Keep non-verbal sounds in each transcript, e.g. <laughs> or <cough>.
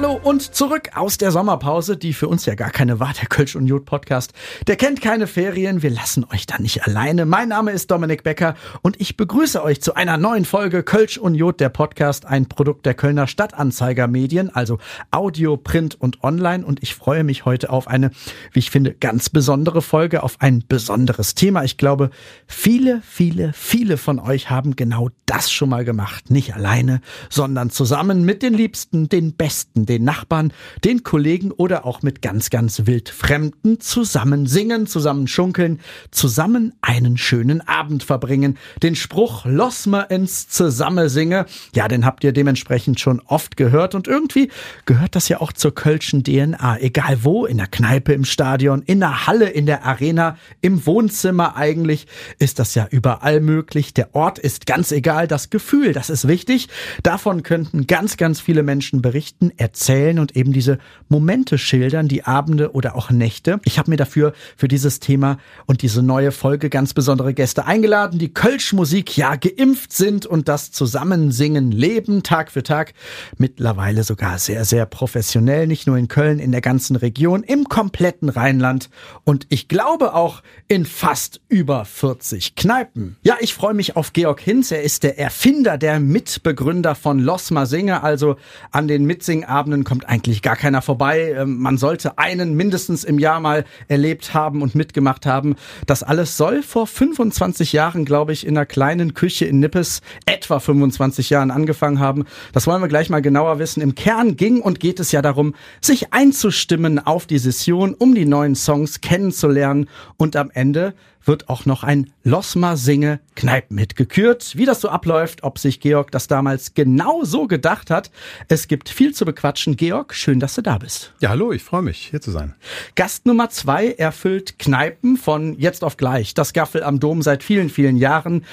Hallo und zurück aus der Sommerpause, die für uns ja gar keine war, der Kölsch und Jod Podcast. Der kennt keine Ferien, wir lassen euch da nicht alleine. Mein Name ist Dominik Becker und ich begrüße euch zu einer neuen Folge Kölsch und Jod, der Podcast, ein Produkt der Kölner Stadtanzeiger Medien, also Audio, Print und Online. Und ich freue mich heute auf eine, wie ich finde, ganz besondere Folge, auf ein besonderes Thema. Ich glaube, viele, viele, viele von euch haben genau das schon mal gemacht. Nicht alleine, sondern zusammen mit den Liebsten, den Besten, den Nachbarn, den Kollegen oder auch mit ganz, ganz wild Fremden zusammen singen, zusammen schunkeln, zusammen einen schönen Abend verbringen. Den Spruch Loss ma ins Zusammensinge, ja, den habt ihr dementsprechend schon oft gehört und irgendwie gehört das ja auch zur kölschen DNA. Egal wo, in der Kneipe, im Stadion, in der Halle, in der Arena, im Wohnzimmer eigentlich, ist das ja überall möglich. Der Ort ist ganz egal, das Gefühl, das ist wichtig. Davon könnten ganz, ganz viele Menschen berichten erzählen und eben diese Momente schildern, die Abende oder auch Nächte. Ich habe mir dafür für dieses Thema und diese neue Folge ganz besondere Gäste eingeladen, die Kölsch-Musik ja geimpft sind und das Zusammensingen leben Tag für Tag. Mittlerweile sogar sehr, sehr professionell, nicht nur in Köln, in der ganzen Region, im kompletten Rheinland und ich glaube auch in fast über 40 Kneipen. Ja, ich freue mich auf Georg Hinz. Er ist der Erfinder, der Mitbegründer von Losma Singer, also an den Mitsingabenden Abenden kommt eigentlich gar keiner vorbei. Ähm, man sollte einen mindestens im Jahr mal erlebt haben und mitgemacht haben. Das alles soll vor 25 Jahren, glaube ich, in einer kleinen Küche in Nippes etwa 25 Jahren angefangen haben. Das wollen wir gleich mal genauer wissen. Im Kern ging und geht es ja darum, sich einzustimmen auf die Session, um die neuen Songs kennenzulernen und am Ende wird auch noch ein Losma Singe Kneipen mitgekürt. Wie das so abläuft, ob sich Georg das damals genau so gedacht hat. Es gibt viel zu bequatschen. Georg, schön, dass du da bist. Ja, hallo, ich freue mich, hier zu sein. Gast Nummer zwei erfüllt Kneipen von jetzt auf gleich. Das Gaffel am Dom seit vielen, vielen Jahren.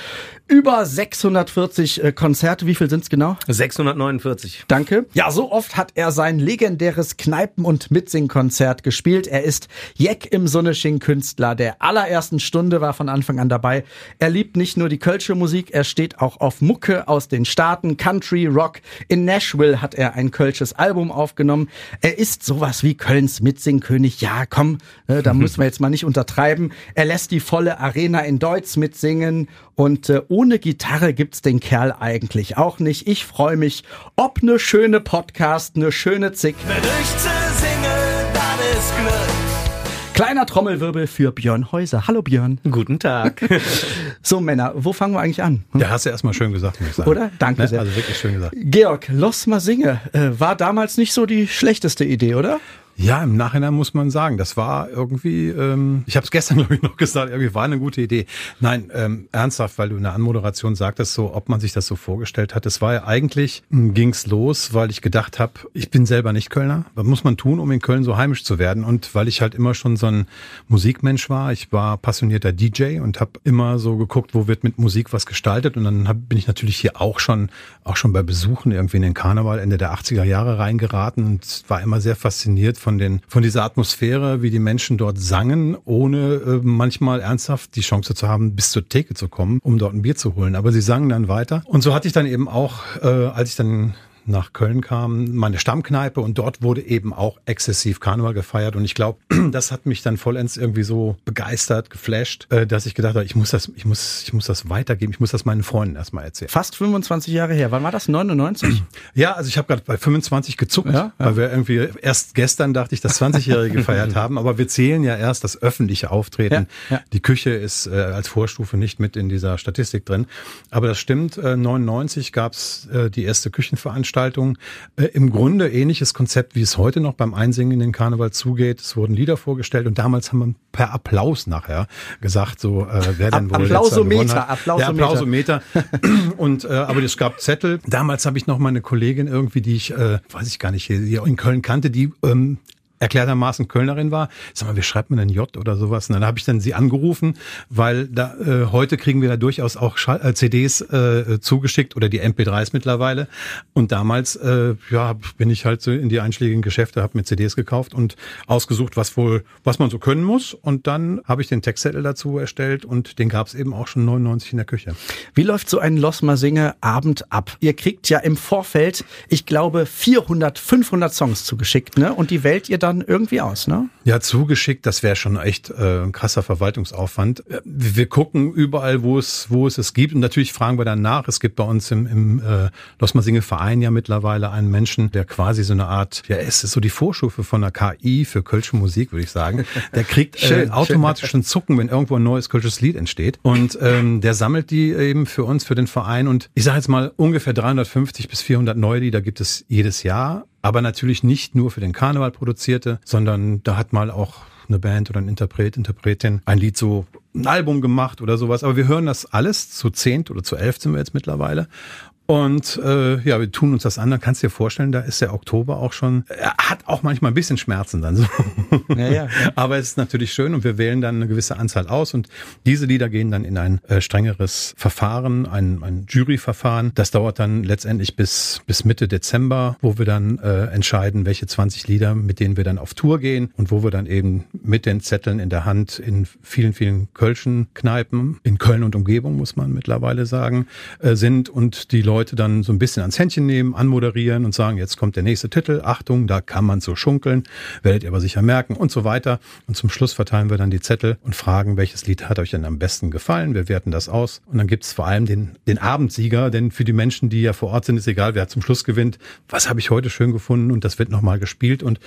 Über 640 äh, Konzerte. Wie viel sind's genau? 649. Danke. Ja, so oft hat er sein legendäres Kneipen- und Mitsingkonzert gespielt. Er ist Jeck im Sonnesching Künstler der allerersten Stunde Stunde, war von Anfang an dabei. Er liebt nicht nur die Kölsche Musik, er steht auch auf Mucke aus den Staaten, Country, Rock. In Nashville hat er ein Kölsches Album aufgenommen. Er ist sowas wie Kölns Mitsingkönig. Ja, komm, ne, da <laughs> müssen wir jetzt mal nicht untertreiben. Er lässt die volle Arena in Deutsch mitsingen und äh, ohne Gitarre gibt's den Kerl eigentlich auch nicht. Ich freue mich, ob ne schöne Podcast, ne schöne Zick. Wenn ich singe, dann ist Glück. Kleiner Trommelwirbel für Björn Häuser. Hallo Björn. Guten Tag. <laughs> so Männer, wo fangen wir eigentlich an? Hm? Ja, hast du erstmal schön gesagt, muss ich sagen. Oder? Danke ne? sehr. Also wirklich schön gesagt. Georg, Los mal singe, äh, war damals nicht so die schlechteste Idee, oder? Ja, im Nachhinein muss man sagen, das war irgendwie, ähm, ich habe es gestern <laughs> glaube ich noch gesagt, irgendwie war eine gute Idee. Nein, ähm, ernsthaft, weil du in der Anmoderation sagtest, so, ob man sich das so vorgestellt hat. Es war ja eigentlich, hm, ging's los, weil ich gedacht habe, ich bin selber nicht Kölner. Was muss man tun, um in Köln so heimisch zu werden? Und weil ich halt immer schon so ein Musikmensch war, ich war passionierter DJ und habe immer so geguckt, wo wird mit Musik was gestaltet. Und dann hab, bin ich natürlich hier auch schon, auch schon bei Besuchen irgendwie in den Karneval Ende der 80er Jahre reingeraten und war immer sehr fasziniert von den, von dieser Atmosphäre, wie die Menschen dort sangen, ohne äh, manchmal ernsthaft die Chance zu haben, bis zur Theke zu kommen, um dort ein Bier zu holen. Aber sie sangen dann weiter. Und so hatte ich dann eben auch, äh, als ich dann nach Köln kam, meine Stammkneipe und dort wurde eben auch exzessiv Karneval gefeiert und ich glaube, <clears throat> das hat mich dann vollends irgendwie so begeistert, geflasht, äh, dass ich gedacht habe, ich muss das, ich muss, ich muss das weitergeben, ich muss das meinen Freunden erstmal erzählen. Fast 25 Jahre her. Wann war das? 99? <clears throat> Ja, also ich habe gerade bei 25 gezuckt, ja, ja. weil wir irgendwie erst gestern dachte ich, das 20-Jährige <laughs> gefeiert haben, aber wir zählen ja erst das öffentliche Auftreten. Ja, Die Küche ist äh, als Vorstufe nicht mit in dieser Statistik drin, aber das stimmt. Äh, 99 gab's äh, die erste Küchenveranstaltung Veranstaltung. Äh, Im Grunde ähnliches Konzept, wie es heute noch beim Einsingen in den Karneval zugeht. Es wurden Lieder vorgestellt und damals haben wir per Applaus nachher gesagt, so äh, wer denn wohl Applausometer, Applausometer. Ja, <clears throat> Applausometer. und äh, aber es gab Zettel. Damals habe ich noch meine Kollegin irgendwie, die ich, äh, weiß ich gar nicht, hier in Köln kannte, die ähm, erklärtermaßen Kölnerin war. Sag mal, wie schreibt man denn J oder sowas? Und dann habe ich dann sie angerufen, weil da äh, heute kriegen wir da durchaus auch Schall äh, CDs äh, zugeschickt oder die MP3s mittlerweile. Und damals äh, ja bin ich halt so in die einschlägigen Geschäfte, habe mir CDs gekauft und ausgesucht, was wohl, was man so können muss. Und dann habe ich den Textzettel dazu erstellt und den gab es eben auch schon 99 in der Küche. Wie läuft so ein Losmer Singe Abend ab? Ihr kriegt ja im Vorfeld, ich glaube, 400, 500 Songs zugeschickt, ne? Und die wählt ihr dann irgendwie aus, ne? Ja, zugeschickt, das wäre schon echt äh, ein krasser Verwaltungsaufwand. Wir gucken überall, wo es, wo es es gibt und natürlich fragen wir dann nach. Es gibt bei uns im, im äh, Losmer Singe Verein ja mittlerweile einen Menschen, der quasi so eine Art, ja, es ist so die Vorstufe von der KI für Kölsche Musik, würde ich sagen. Der kriegt äh, <laughs> automatisch einen Zucken, wenn irgendwo ein neues Kölsches Lied entsteht. Und ähm, der sammelt die eben für uns, für den Verein. Und ich sage jetzt mal, ungefähr 350 bis 400 Neulieder gibt es jedes Jahr. Aber natürlich nicht nur für den Karneval produzierte, sondern da hat mal auch eine Band oder ein Interpret, Interpretin ein Lied so ein Album gemacht oder sowas. Aber wir hören das alles zu zehnt oder zu elf sind wir jetzt mittlerweile. Und äh, ja, wir tun uns das an. Dann kannst du dir vorstellen, da ist der Oktober auch schon, er hat auch manchmal ein bisschen Schmerzen dann so. Ja, ja, <laughs> Aber es ist natürlich schön und wir wählen dann eine gewisse Anzahl aus und diese Lieder gehen dann in ein äh, strengeres Verfahren, ein, ein Juryverfahren. Das dauert dann letztendlich bis, bis Mitte Dezember, wo wir dann äh, entscheiden, welche 20 Lieder, mit denen wir dann auf Tour gehen und wo wir dann eben mit den Zetteln in der Hand in vielen, vielen Kölschen Kneipen, in Köln und Umgebung, muss man mittlerweile sagen, äh, sind und die Leute Leute dann so ein bisschen ans Händchen nehmen, anmoderieren und sagen, jetzt kommt der nächste Titel, Achtung, da kann man so schunkeln, werdet ihr aber sicher merken und so weiter. Und zum Schluss verteilen wir dann die Zettel und fragen, welches Lied hat euch denn am besten gefallen, wir werten das aus. Und dann gibt's vor allem den, den Abendsieger, denn für die Menschen, die ja vor Ort sind, ist egal, wer zum Schluss gewinnt, was habe ich heute schön gefunden? Und das wird nochmal gespielt. Und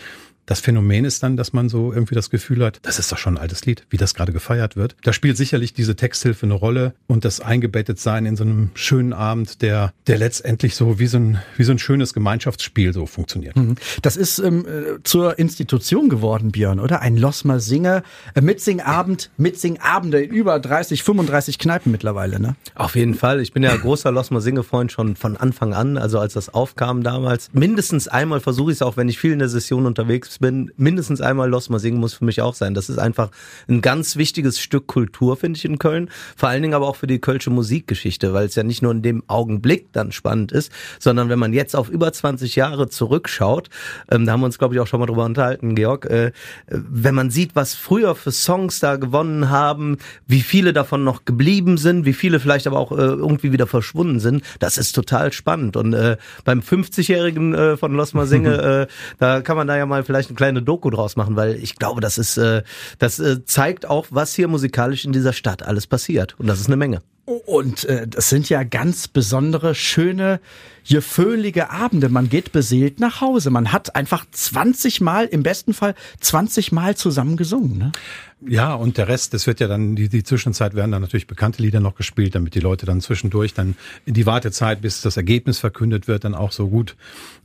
das Phänomen ist dann, dass man so irgendwie das Gefühl hat, das ist doch schon ein altes Lied, wie das gerade gefeiert wird. Da spielt sicherlich diese Texthilfe eine Rolle und das eingebettet sein in so einem schönen Abend, der, der letztendlich so wie so ein, wie so ein schönes Gemeinschaftsspiel so funktioniert. Mhm. Das ist ähm, äh, zur Institution geworden, Björn, oder? Ein Losmer Singer, äh, Mitsingabend, Mitsingabende in über 30, 35 Kneipen mittlerweile, ne? Auf jeden Fall. Ich bin ja großer Losmer Singe-Freund schon von Anfang an, also als das aufkam damals. Mindestens einmal versuche ich es auch, wenn ich viel in der Session unterwegs bin, mindestens einmal Los mal singen muss für mich auch sein. Das ist einfach ein ganz wichtiges Stück Kultur, finde ich, in Köln. Vor allen Dingen aber auch für die kölsche Musikgeschichte, weil es ja nicht nur in dem Augenblick dann spannend ist, sondern wenn man jetzt auf über 20 Jahre zurückschaut, ähm, da haben wir uns, glaube ich, auch schon mal drüber unterhalten, Georg, äh, wenn man sieht, was früher für Songs da gewonnen haben, wie viele davon noch geblieben sind, wie viele vielleicht aber auch äh, irgendwie wieder verschwunden sind, das ist total spannend. Und äh, beim 50-Jährigen äh, von Los Mal Singe, <laughs> äh, da kann man da ja mal vielleicht eine kleine Doku draus machen, weil ich glaube, das ist, äh, das äh, zeigt auch, was hier musikalisch in dieser Stadt alles passiert. Und das ist eine Menge. Und äh, das sind ja ganz besondere, schöne, geföhlige Abende. Man geht beseelt nach Hause. Man hat einfach 20 Mal, im besten Fall 20 Mal zusammen gesungen. Ne? Ja, und der Rest, das wird ja dann, die, die Zwischenzeit werden dann natürlich bekannte Lieder noch gespielt, damit die Leute dann zwischendurch dann in die Wartezeit, bis das Ergebnis verkündet wird, dann auch so gut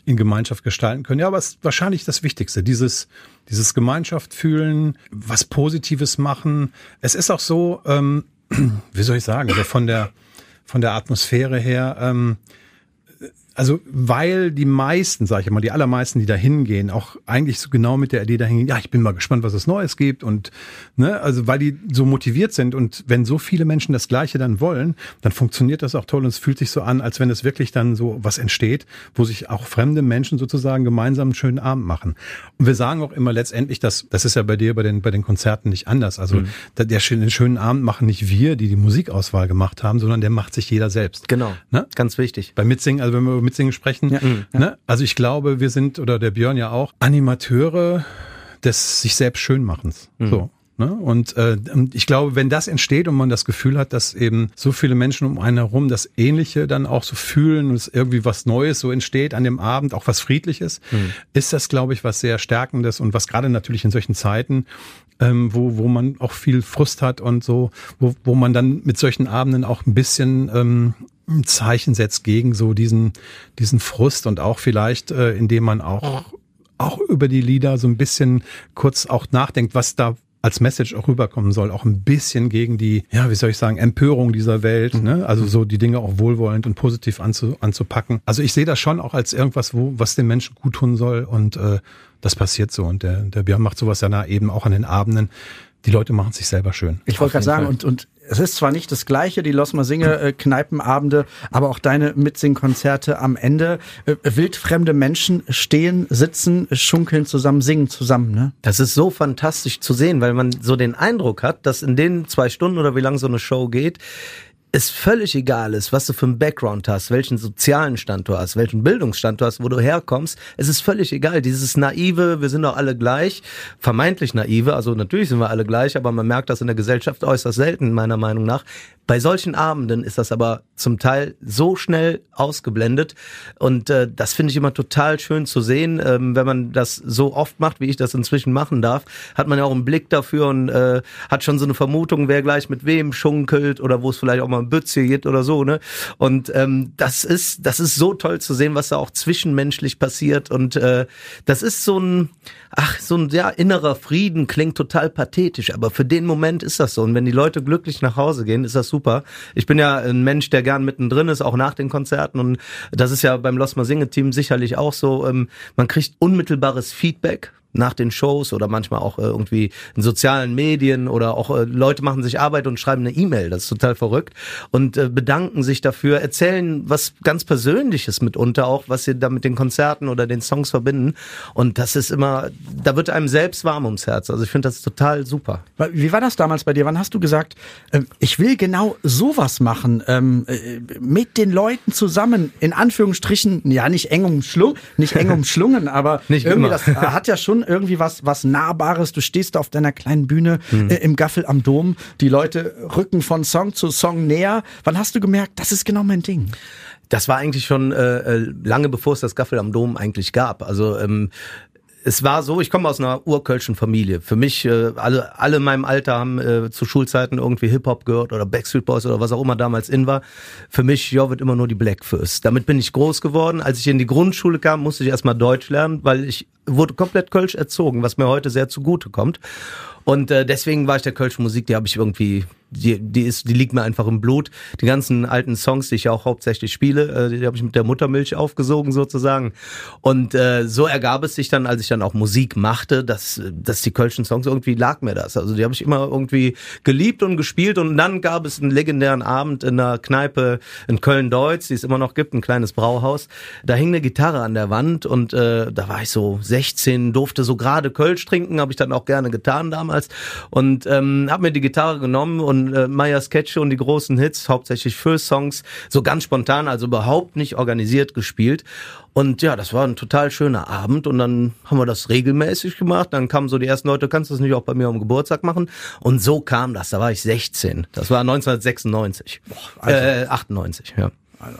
in Gemeinschaft gestalten können. Ja, aber es ist wahrscheinlich das Wichtigste, dieses, dieses Gemeinschaft fühlen, was Positives machen. Es ist auch so, ähm, wie soll ich sagen, also von der, von der Atmosphäre her, ähm, also weil die meisten, sage ich mal, die allermeisten, die da hingehen, auch eigentlich so genau mit der Idee da hingehen, ja, ich bin mal gespannt, was es Neues gibt und ne, also weil die so motiviert sind und wenn so viele Menschen das Gleiche dann wollen, dann funktioniert das auch toll und es fühlt sich so an, als wenn es wirklich dann so was entsteht, wo sich auch fremde Menschen sozusagen gemeinsam einen schönen Abend machen. Und wir sagen auch immer letztendlich, dass das ist ja bei dir bei den bei den Konzerten nicht anders. Also mhm. der, der den schönen Abend machen nicht wir, die die Musikauswahl gemacht haben, sondern der macht sich jeder selbst. Genau, ne? ganz wichtig. Bei Mitsingen, also wenn wir Mitsingen sprechen. Ja. Mhm. Ne? Also ich glaube, wir sind, oder der Björn ja auch, Animateure des sich selbst Schönmachens. Mhm. So. Ne? Und äh, ich glaube, wenn das entsteht und man das Gefühl hat, dass eben so viele Menschen um einen herum das Ähnliche dann auch so fühlen und es irgendwie was Neues so entsteht an dem Abend, auch was Friedliches, mhm. ist das, glaube ich, was sehr Stärkendes und was gerade natürlich in solchen Zeiten, ähm, wo, wo man auch viel Frust hat und so, wo, wo man dann mit solchen Abenden auch ein bisschen ähm, ein Zeichen setzt gegen so diesen, diesen Frust und auch vielleicht, äh, indem man auch, auch über die Lieder so ein bisschen kurz auch nachdenkt, was da als Message auch rüberkommen soll, auch ein bisschen gegen die, ja, wie soll ich sagen, Empörung dieser Welt, ne? Also so die Dinge auch wohlwollend und positiv anzu, anzupacken. Also ich sehe das schon auch als irgendwas, wo, was den Menschen gut tun soll und äh, das passiert so. Und der, der Björn macht sowas ja eben auch an den Abenden. Die Leute machen sich selber schön. Ich wollte gerade sagen, und, und es ist zwar nicht das gleiche, die Losmer Singe äh, Kneipenabende, aber auch deine Mitsingkonzerte am Ende. Äh, wildfremde Menschen stehen, sitzen, schunkeln zusammen, singen zusammen, ne? Das ist so fantastisch zu sehen, weil man so den Eindruck hat, dass in den zwei Stunden oder wie lang so eine Show geht, es völlig egal ist, was du für einen Background hast, welchen sozialen Stand du hast, welchen Bildungsstand du hast, wo du herkommst. Es ist völlig egal. Dieses naive, wir sind doch alle gleich, vermeintlich naive, also natürlich sind wir alle gleich, aber man merkt das in der Gesellschaft äußerst selten, meiner Meinung nach. Bei solchen Abenden ist das aber zum Teil so schnell ausgeblendet und äh, das finde ich immer total schön zu sehen. Ähm, wenn man das so oft macht, wie ich das inzwischen machen darf, hat man ja auch einen Blick dafür und äh, hat schon so eine Vermutung, wer gleich mit wem schunkelt oder wo es vielleicht auch mal ein Bütze geht oder so. Ne? Und ähm, das ist das ist so toll zu sehen, was da auch zwischenmenschlich passiert und äh, das ist so ein ach so ein ja, innerer Frieden klingt total pathetisch, aber für den Moment ist das so und wenn die Leute glücklich nach Hause gehen, ist das super. Ich bin ja ein Mensch, der gern mittendrin ist, auch nach den Konzerten. Und das ist ja beim Lost Mal Singe Team sicherlich auch so. Ähm, man kriegt unmittelbares Feedback nach den Shows oder manchmal auch äh, irgendwie in sozialen Medien oder auch äh, Leute machen sich Arbeit und schreiben eine E-Mail, das ist total verrückt und äh, bedanken sich dafür, erzählen was ganz Persönliches mitunter auch, was sie da mit den Konzerten oder den Songs verbinden und das ist immer, da wird einem selbst warm ums Herz, also ich finde das total super. Wie war das damals bei dir? Wann hast du gesagt, ich will genau sowas machen, ähm, mit den Leuten zusammen, in Anführungsstrichen, ja nicht eng umschlungen, nicht eng <laughs> umschlungen, aber nicht irgendwie immer. das hat ja schon irgendwie was, was Nahbares. Du stehst da auf deiner kleinen Bühne mhm. äh, im Gaffel am Dom. Die Leute rücken von Song zu Song näher. Wann hast du gemerkt, das ist genau mein Ding? Das war eigentlich schon äh, äh lange bevor es das Gaffel am Dom eigentlich gab. Also ähm, es war so, ich komme aus einer urkölschen Familie. Für mich, äh, alle, alle in meinem Alter haben äh, zu Schulzeiten irgendwie Hip-Hop gehört oder Backstreet Boys oder was auch immer damals in war. Für mich, ja, wird immer nur die Black First. Damit bin ich groß geworden. Als ich in die Grundschule kam, musste ich erstmal Deutsch lernen, weil ich wurde komplett kölsch erzogen, was mir heute sehr zugute kommt. Und äh, deswegen war ich der kölschen Musik, die habe ich irgendwie die, die ist, die liegt mir einfach im Blut. Die ganzen alten Songs, die ich ja auch hauptsächlich spiele, äh, die habe ich mit der Muttermilch aufgesogen sozusagen. Und äh, so ergab es sich dann, als ich dann auch Musik machte, dass, dass die Kölschen Songs irgendwie lag mir das. Also die habe ich immer irgendwie geliebt und gespielt. Und dann gab es einen legendären Abend in einer Kneipe in Köln-Deutz, die es immer noch gibt, ein kleines Brauhaus. Da hing eine Gitarre an der Wand und äh, da war ich so 16, durfte so gerade Kölsch trinken, habe ich dann auch gerne getan damals. Und ähm, habe mir die Gitarre genommen und äh, Maya Sketche und die großen Hits, hauptsächlich für Songs, so ganz spontan, also überhaupt nicht organisiert gespielt. Und ja, das war ein total schöner Abend und dann haben wir das regelmäßig gemacht. Dann kamen so die ersten Leute, kannst du das nicht auch bei mir am Geburtstag machen? Und so kam das, da war ich 16. Das war 1996. Boah, also äh, 98, ja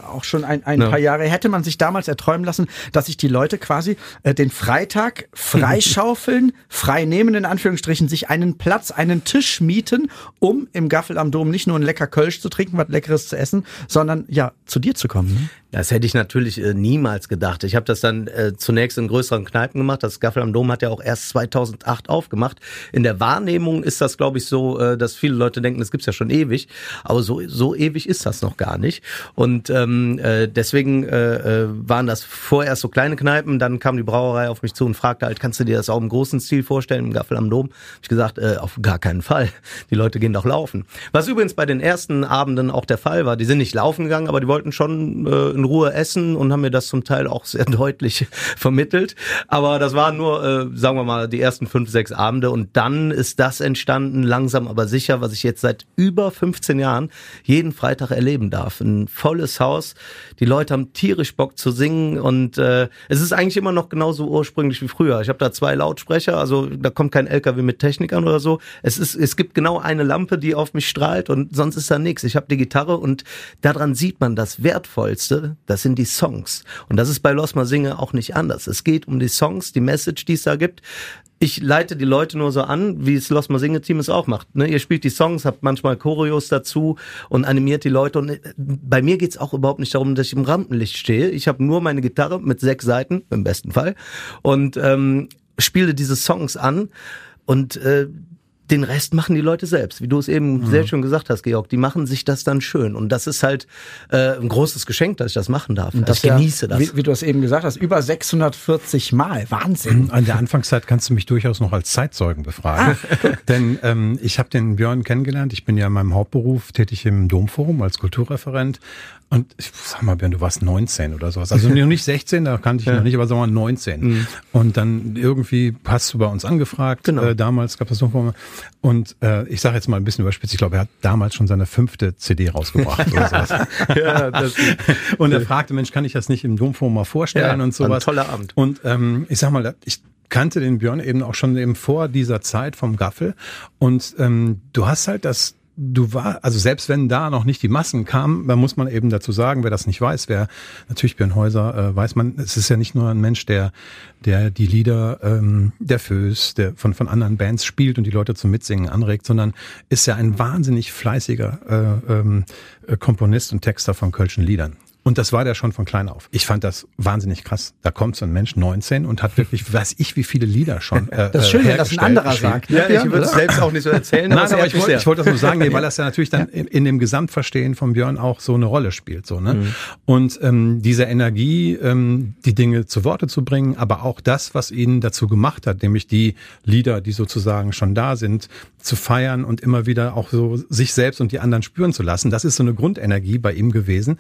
auch schon ein, ein ja. paar Jahre, hätte man sich damals erträumen lassen, dass sich die Leute quasi äh, den Freitag freischaufeln, <laughs> frei nehmen, in Anführungsstrichen, sich einen Platz, einen Tisch mieten, um im Gaffel am Dom nicht nur ein lecker Kölsch zu trinken, was Leckeres zu essen, sondern ja, zu dir zu kommen. Ne? Das hätte ich natürlich äh, niemals gedacht. Ich habe das dann äh, zunächst in größeren Kneipen gemacht. Das Gaffel am Dom hat ja auch erst 2008 aufgemacht. In der Wahrnehmung ist das, glaube ich, so, äh, dass viele Leute denken, das gibt's ja schon ewig. Aber so, so ewig ist das noch gar nicht. Und ähm, äh, deswegen äh, äh, waren das vorerst so kleine Kneipen. Dann kam die Brauerei auf mich zu und fragte halt, kannst du dir das auch im großen Stil vorstellen, im Gaffel am Dom? Hab ich gesagt, äh, auf gar keinen Fall. <laughs> Die Leute gehen doch laufen. Was übrigens bei den ersten Abenden auch der Fall war. Die sind nicht laufen gegangen, aber die wollten schon äh, in Ruhe essen und haben mir das zum Teil auch sehr <laughs> deutlich vermittelt. Aber das waren nur, äh, sagen wir mal, die ersten fünf, sechs Abende und dann ist das entstanden, langsam aber sicher, was ich jetzt seit über 15 Jahren jeden Freitag erleben darf. Ein volles Haus, die Leute haben tierisch Bock zu singen und äh, es ist eigentlich immer noch genauso ursprünglich wie früher. Ich habe da zwei Lautsprecher, also da kommt kein LKW mit Technik an oder so. Es ist, es gibt genau eine Lampe, die auf mich strahlt und sonst ist da nichts. Ich habe die Gitarre und daran sieht man das Wertvollste, das sind die Songs. Und das ist bei Losma Singe auch nicht anders. Es geht um die Songs, die Message, die es da gibt. Ich leite die Leute nur so an, wie es Losma Singe Team es auch macht. Ne? Ihr spielt die Songs, habt manchmal Choreos dazu und animiert die Leute. Und äh, bei mir geht's auch überhaupt nicht darum, dass ich im Rampenlicht stehe. Ich habe nur meine Gitarre mit sechs Seiten, im besten Fall, und ähm, spiele diese Songs an. Und äh, den Rest machen die Leute selbst, wie du es eben mhm. sehr schön gesagt hast, Georg. Die machen sich das dann schön. Und das ist halt äh, ein großes Geschenk, dass ich das machen darf. Und das ich genieße das. Wie, wie, du es eben gesagt hast, über 640 Mal. Wahnsinn. An der Anfangszeit kannst du mich durchaus noch als Zeitzeugen befragen. Ah. <laughs> Denn ähm, ich habe den Björn kennengelernt. Ich bin ja in meinem Hauptberuf tätig im Domforum als Kulturreferent. Und ich sag mal, Björn, du warst 19 oder sowas. Also noch nicht 16, da kannte ich ja. noch nicht, aber sagen wir mal 19. Mhm. Und dann irgendwie hast du bei uns angefragt. Genau. Äh, damals gab es das noch Und äh, ich sage jetzt mal ein bisschen überspitzt, ich glaube, er hat damals schon seine fünfte CD rausgebracht oder sowas. <laughs> ja, das <laughs> und er fragte, Mensch, kann ich das nicht im Domforum mal vorstellen ja, und sowas. Ein toller Abend. Und ähm, ich sag mal, ich kannte den Björn eben auch schon eben vor dieser Zeit vom Gaffel. Und ähm, du hast halt das du war, also selbst wenn da noch nicht die Massen kamen, dann muss man eben dazu sagen, wer das nicht weiß, wer natürlich Björn Häuser äh, weiß man, es ist ja nicht nur ein Mensch, der, der die Lieder ähm, der Föß, der von, von anderen Bands spielt und die Leute zum Mitsingen anregt, sondern ist ja ein wahnsinnig fleißiger äh, ähm, äh, Komponist und Texter von Kölschen Liedern. Und das war der schon von klein auf. Ich fand das wahnsinnig krass. Da kommt so ein Mensch, 19, und hat wirklich, <laughs> weiß ich, wie viele Lieder schon. Äh, das ist schön, wenn das ein anderer sagt. Ja, ja ich würde es selbst auch nicht so erzählen. Nein, aber ich wollte ich wollte das nur sagen, <laughs> nee, weil das ja natürlich dann in, in, dem Gesamtverstehen von Björn auch so eine Rolle spielt. So, ne? Mhm. Und ähm, diese Energie, ähm, die Dinge zu Worte zu bringen, aber auch das, was ihn dazu gemacht hat, nämlich die Lieder, die sozusagen schon da sind, zu feiern und immer wieder auch so sich selbst und die anderen spüren zu lassen. Das ist so eine Grundenergie bei ihm gewesen.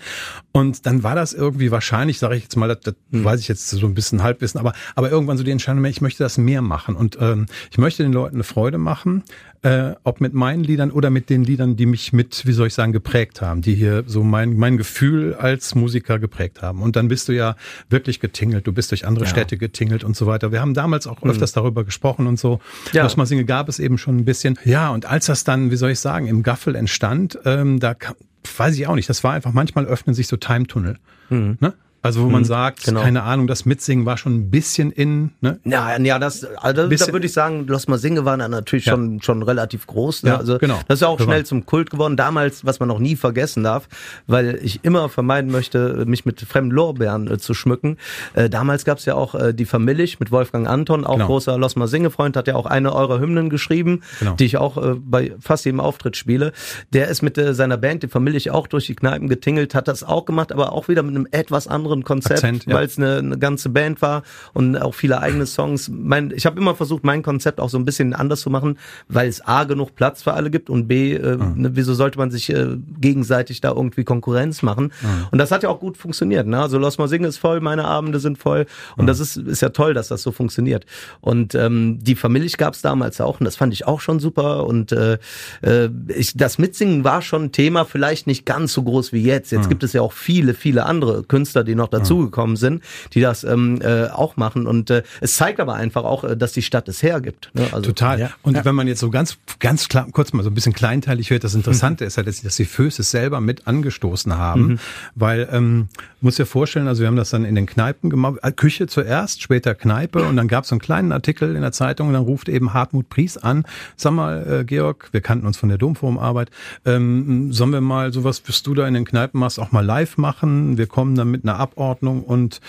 Und dann war das irgendwie wahrscheinlich, sage ich jetzt mal, das, das hm. weiß ich jetzt so ein bisschen Halbwissen, aber, aber irgendwann so die Entscheidung, ich möchte das mehr machen und ähm, ich möchte den Leuten eine Freude machen, äh, ob mit meinen Liedern oder mit den Liedern, die mich mit, wie soll ich sagen, geprägt haben, die hier so mein, mein Gefühl als Musiker geprägt haben. Und dann bist du ja wirklich getingelt, du bist durch andere ja. Städte getingelt und so weiter. Wir haben damals auch hm. öfters darüber gesprochen und so. Ja. Losmasinge gab es eben schon ein bisschen ja, und als das dann, wie soll ich sagen, im Gaffel entstand, ähm, da kam, weiß ich auch nicht, das war einfach, manchmal öffnen sich so Time-Tunnel. Mhm. Ne? Also wo man hm, sagt, genau. keine Ahnung, das Mitsingen war schon ein bisschen in. Ne? Ja, ja, das, also bisschen, da würde ich sagen, Lass mal singen war dann natürlich ja. schon schon relativ groß. Ne? Ja, also genau. das ist ja auch schnell genau. zum Kult geworden. Damals, was man noch nie vergessen darf, weil ich immer vermeiden möchte, mich mit fremden Lorbeeren äh, zu schmücken. Äh, damals gab es ja auch äh, die Vermillich mit Wolfgang Anton, auch genau. großer Lass mal singe Freund, hat ja auch eine eurer Hymnen geschrieben, genau. die ich auch äh, bei fast jedem Auftritt spiele. Der ist mit äh, seiner Band, die Vermillich, auch durch die Kneipen getingelt, hat das auch gemacht, aber auch wieder mit einem etwas anderen anderen Konzept, ja. weil es eine, eine ganze Band war und auch viele eigene Songs. Mein, ich habe immer versucht, mein Konzept auch so ein bisschen anders zu machen, weil es A genug Platz für alle gibt und B, äh, mhm. ne, wieso sollte man sich äh, gegenseitig da irgendwie Konkurrenz machen? Mhm. Und das hat ja auch gut funktioniert. Ne? Also Los Mal Singen ist voll, meine Abende sind voll und mhm. das ist, ist ja toll, dass das so funktioniert. Und ähm, die Familie gab es damals auch und das fand ich auch schon super und äh, äh, ich, das Mitsingen war schon ein Thema, vielleicht nicht ganz so groß wie jetzt. Jetzt gibt es ja auch viele, viele andere Künstler, die noch noch dazugekommen sind, die das ähm, äh, auch machen. Und äh, es zeigt aber einfach auch, äh, dass die Stadt es hergibt. Ne? Also, Total. Ja. Und ja. wenn man jetzt so ganz, ganz klar, kurz mal so ein bisschen kleinteilig hört, das Interessante mhm. ist halt, dass die Föß es selber mit angestoßen haben, mhm. weil ähm, muss dir vorstellen, also wir haben das dann in den Kneipen gemacht, äh, Küche zuerst, später Kneipe und dann gab es so einen kleinen Artikel in der Zeitung und dann ruft eben Hartmut Pries an, sag mal, äh, Georg, wir kannten uns von der Domforumarbeit, ähm, sollen wir mal sowas, was du da in den Kneipen machst, auch mal live machen? Wir kommen dann mit einer Ab Abordnung und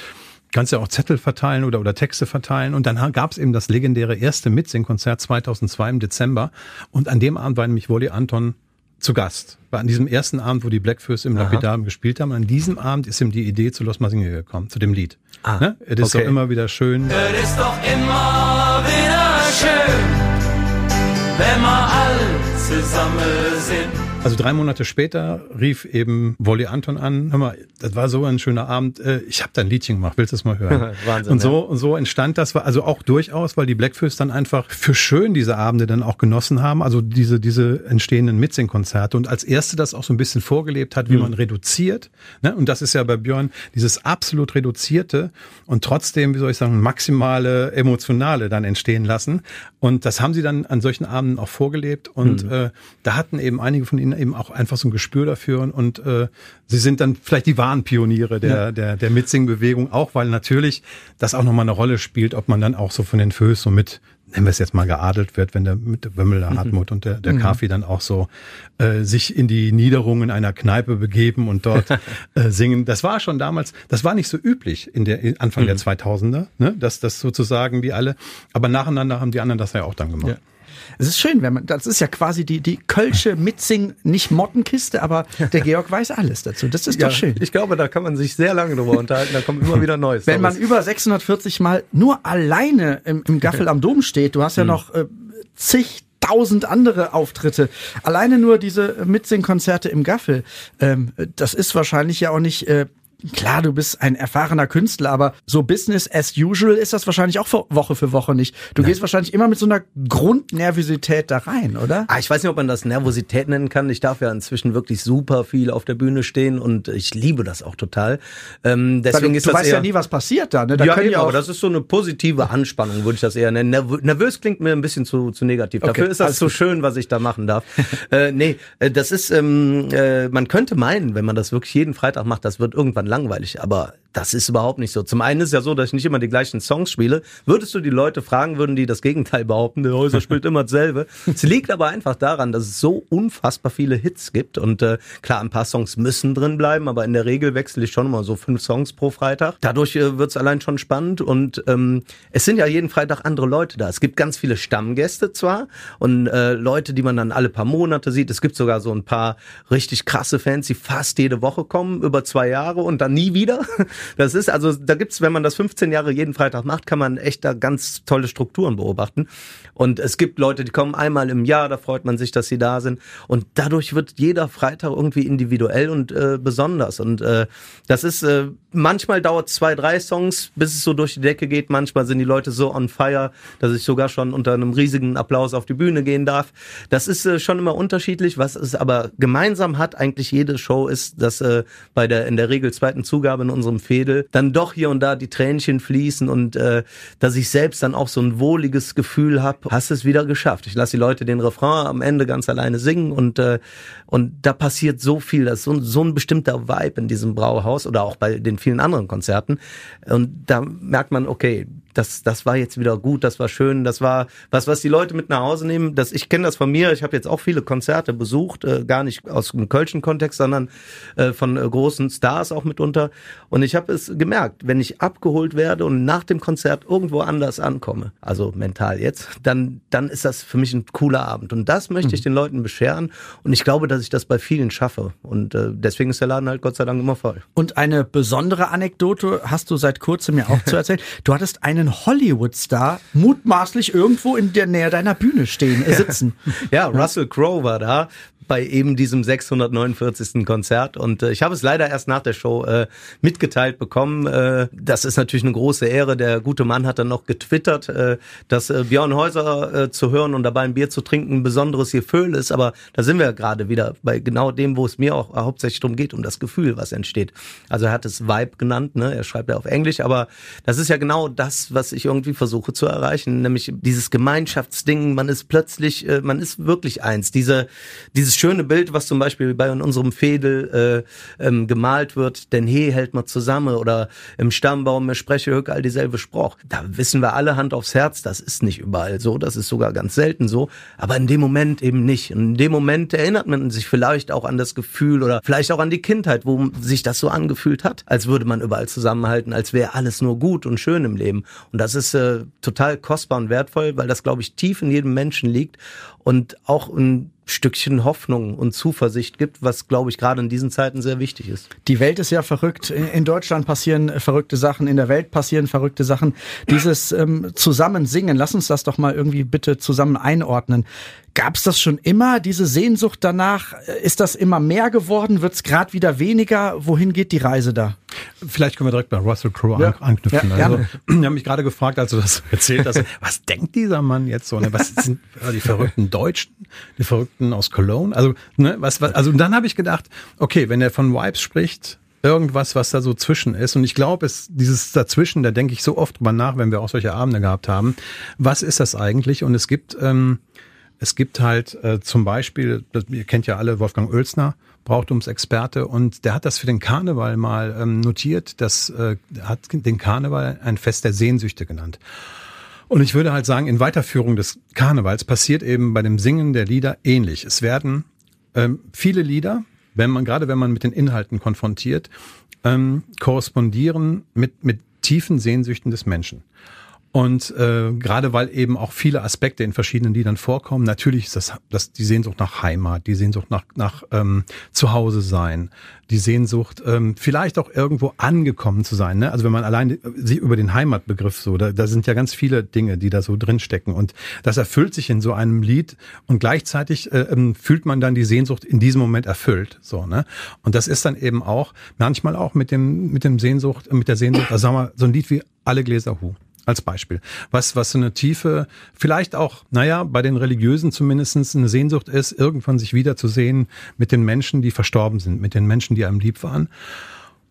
kannst ja auch Zettel verteilen oder, oder Texte verteilen. Und dann gab es eben das legendäre erste Mitsing-Konzert 2002 im Dezember. Und an dem Abend war nämlich Wolli Anton zu Gast. War an diesem ersten Abend, wo die Blackfurs im Lapidarium gespielt haben. An diesem Abend ist ihm die Idee zu Los Masinge gekommen, zu dem Lied. Ah, ne? Es ist okay. doch immer wieder schön. Es ist doch immer wieder schön, wenn wir alle zusammen sind. Also drei Monate später rief eben Wolli Anton an, hör mal, das war so ein schöner Abend, äh, ich habe da ein Liedchen gemacht, willst du es mal hören? <laughs> Wahnsinn. Und so, ja. und so entstand das, also auch durchaus, weil die Blackfist dann einfach für schön diese Abende dann auch genossen haben, also diese, diese entstehenden Mitsing-Konzerte und als erste das auch so ein bisschen vorgelebt hat, wie mhm. man reduziert. Ne? Und das ist ja bei Björn dieses absolut reduzierte und trotzdem, wie soll ich sagen, maximale emotionale dann entstehen lassen. Und das haben sie dann an solchen Abenden auch vorgelebt und mhm. äh, da hatten eben einige von ihnen eben auch einfach so ein Gespür dafür und, und äh, sie sind dann vielleicht die wahren Pioniere der, ja. der, der Mitsing-Bewegung, auch weil natürlich das auch nochmal eine Rolle spielt, ob man dann auch so von den Föß so mit nennen wir es jetzt mal geadelt wird, wenn der mit der Wömmel, der mhm. Hartmut und der, der mhm. Kaffee dann auch so äh, sich in die Niederungen einer Kneipe begeben und dort <laughs> äh, singen. Das war schon damals, das war nicht so üblich in der Anfang mhm. der 2000er, ne? dass das sozusagen wie alle, aber nacheinander haben die anderen das ja auch dann gemacht. Ja. Es ist schön, wenn man, das ist ja quasi die, die Kölsche Mitsing, nicht Mottenkiste, aber der <laughs> Georg weiß alles dazu. Das ist Ja, doch schön. Ich glaube, da kann man sich sehr lange drüber unterhalten. Da kommt immer wieder Neues. Wenn man über 640 Mal nur alleine im, im Gaffel am Dom steht, du hast ja noch äh, zigtausend andere Auftritte, alleine nur diese Mitsing-Konzerte im Gaffel, ähm, das ist wahrscheinlich ja auch nicht... Äh, Klar, du bist ein erfahrener Künstler, aber so Business as usual ist das wahrscheinlich auch Woche für Woche nicht. Du gehst wahrscheinlich immer mit so einer Grundnervosität da rein, oder? Ah, ich weiß nicht, ob man das Nervosität nennen kann. Ich darf ja inzwischen wirklich super viel auf der Bühne stehen und ich liebe das auch total. Ähm, deswegen du, ist du das weißt ja nie, was passiert da. Ne? Da ja, ja auch aber das ist so eine positive Anspannung, würde ich das eher nennen. Nervö nervös klingt mir ein bisschen zu, zu negativ. Okay, Dafür ist das so gut. schön, was ich da machen darf. <laughs> äh, nee, äh, das ist, ähm, äh, man könnte meinen, wenn man das wirklich jeden Freitag macht, das wird irgendwann langweilig, aber das ist überhaupt nicht so. Zum einen ist ja so, dass ich nicht immer die gleichen Songs spiele. Würdest du die Leute fragen, würden die das Gegenteil behaupten, der Häuser spielt immer dasselbe. Es liegt aber einfach daran, dass es so unfassbar viele Hits gibt und äh, klar, ein paar Songs müssen drin bleiben, aber in der Regel wechsle ich schon immer so fünf Songs pro Freitag. Dadurch äh, wird es allein schon spannend und ähm, es sind ja jeden Freitag andere Leute da. Es gibt ganz viele Stammgäste zwar und äh, Leute, die man dann alle paar Monate sieht. Es gibt sogar so ein paar richtig krasse Fans, die fast jede Woche kommen, über zwei Jahre und dann nie wieder. <laughs> Das ist also, da gibt's, wenn man das 15 Jahre jeden Freitag macht, kann man echt da ganz tolle Strukturen beobachten. Und es gibt Leute, die kommen einmal im Jahr, da freut man sich, dass sie da sind. Und dadurch wird jeder Freitag irgendwie individuell und äh, besonders. Und äh, das ist, äh, manchmal dauert zwei, drei Songs, bis es so durch die Decke geht. Manchmal sind die Leute so on fire, dass ich sogar schon unter einem riesigen Applaus auf die Bühne gehen darf. Das ist äh, schon immer unterschiedlich. Was es aber gemeinsam hat, eigentlich jede Show, ist, dass äh, bei der in der Regel zweiten Zugabe in unserem Fädel dann doch hier und da die Tränchen fließen und äh, dass ich selbst dann auch so ein wohliges Gefühl habe, hast es wieder geschafft. Ich lasse die Leute den Refrain am Ende ganz alleine singen und äh, und da passiert so viel, das ist so, so ein bestimmter Vibe in diesem Brauhaus oder auch bei den vielen anderen Konzerten und da merkt man, okay, das, das war jetzt wieder gut, das war schön, das war was, was die Leute mit nach Hause nehmen. Das, ich kenne das von mir, ich habe jetzt auch viele Konzerte besucht, äh, gar nicht aus dem kölschen Kontext, sondern äh, von äh, großen Stars auch mitunter. Und ich habe es gemerkt, wenn ich abgeholt werde und nach dem Konzert irgendwo anders ankomme, also mental jetzt, dann, dann ist das für mich ein cooler Abend. Und das möchte ich den Leuten bescheren. Und ich glaube, dass ich das bei vielen schaffe. Und äh, deswegen ist der Laden halt Gott sei Dank immer voll. Und eine besondere Anekdote hast du seit kurzem ja auch <laughs> zu erzählen. Du hattest einen Hollywood-Star mutmaßlich irgendwo in der Nähe deiner Bühne stehen, äh, sitzen. Ja, Russell Crowe war da bei eben diesem 649. Konzert und äh, ich habe es leider erst nach der Show äh, mitgeteilt bekommen. Äh, das ist natürlich eine große Ehre. Der gute Mann hat dann noch getwittert, äh, dass äh, Björn Häuser äh, zu hören und dabei ein Bier zu trinken ein besonderes Gefühl ist. Aber da sind wir gerade wieder bei genau dem, wo es mir auch hauptsächlich darum geht, um das Gefühl, was entsteht. Also er hat es Vibe genannt, ne? er schreibt ja auf Englisch, aber das ist ja genau das, was ich irgendwie versuche zu erreichen, nämlich dieses Gemeinschaftsding. Man ist plötzlich, äh, man ist wirklich eins. Diese, dieses schöne Bild, was zum Beispiel bei unserem Fädel äh, ähm, gemalt wird, denn he hält man zusammen oder im Stammbaum, mir spreche höck all dieselbe Spruch. Da wissen wir alle Hand aufs Herz, das ist nicht überall so, das ist sogar ganz selten so, aber in dem Moment eben nicht. In dem Moment erinnert man sich vielleicht auch an das Gefühl oder vielleicht auch an die Kindheit, wo sich das so angefühlt hat, als würde man überall zusammenhalten, als wäre alles nur gut und schön im Leben. Und das ist äh, total kostbar und wertvoll, weil das, glaube ich, tief in jedem Menschen liegt und auch ein Stückchen Hoffnung und Zuversicht gibt, was, glaube ich, gerade in diesen Zeiten sehr wichtig ist. Die Welt ist ja verrückt. In Deutschland passieren verrückte Sachen, in der Welt passieren verrückte Sachen. Dieses ähm, Zusammensingen, lass uns das doch mal irgendwie bitte zusammen einordnen. Gab es das schon immer, diese Sehnsucht danach? Ist das immer mehr geworden? Wird es gerade wieder weniger? Wohin geht die Reise da? Vielleicht können wir direkt bei Russell Crowe Ja. an, anknüpfen. Ja, also, wir haben mich gerade gefragt, als du das <laughs> erzählt hast, was denkt dieser Mann jetzt so? Ne? Was sind <laughs> die verrückten Deutschen, die Verrückten aus Cologne? Also, ne, was, was, also und dann habe ich gedacht, okay, wenn er von Vibes spricht, irgendwas, was da so zwischen ist. Und ich glaube, es dieses dazwischen, da denke ich so oft drüber nach, wenn wir auch solche Abende gehabt haben. Was ist das eigentlich? Und es gibt ähm, es gibt halt äh, zum Beispiel, ihr kennt ja alle Wolfgang Oelsner, Brauchtumsexperte, und der hat das für den Karneval mal ähm, notiert. Das äh, hat den Karneval ein Fest der Sehnsüchte genannt. Und ich würde halt sagen, in Weiterführung des Karnevals passiert eben bei dem Singen der Lieder ähnlich. Es werden ähm, viele Lieder, wenn man gerade wenn man mit den Inhalten konfrontiert, ähm, korrespondieren mit mit tiefen Sehnsüchten des Menschen. Und äh, gerade weil eben auch viele Aspekte in verschiedenen Liedern vorkommen, natürlich ist das, das die Sehnsucht nach Heimat, die Sehnsucht nach, nach ähm, Zuhause sein, die Sehnsucht, ähm, vielleicht auch irgendwo angekommen zu sein. Ne? Also wenn man allein sich über den Heimatbegriff so, da, da sind ja ganz viele Dinge, die da so drinstecken. Und das erfüllt sich in so einem Lied und gleichzeitig äh, ähm, fühlt man dann die Sehnsucht in diesem Moment erfüllt. So, ne? Und das ist dann eben auch manchmal auch mit dem, mit dem Sehnsucht, mit der Sehnsucht, also sagen wir, so ein Lied wie Alle Gläser Hu als Beispiel. Was, was so eine tiefe, vielleicht auch, naja, bei den Religiösen zumindestens eine Sehnsucht ist, irgendwann sich wiederzusehen mit den Menschen, die verstorben sind, mit den Menschen, die einem lieb waren.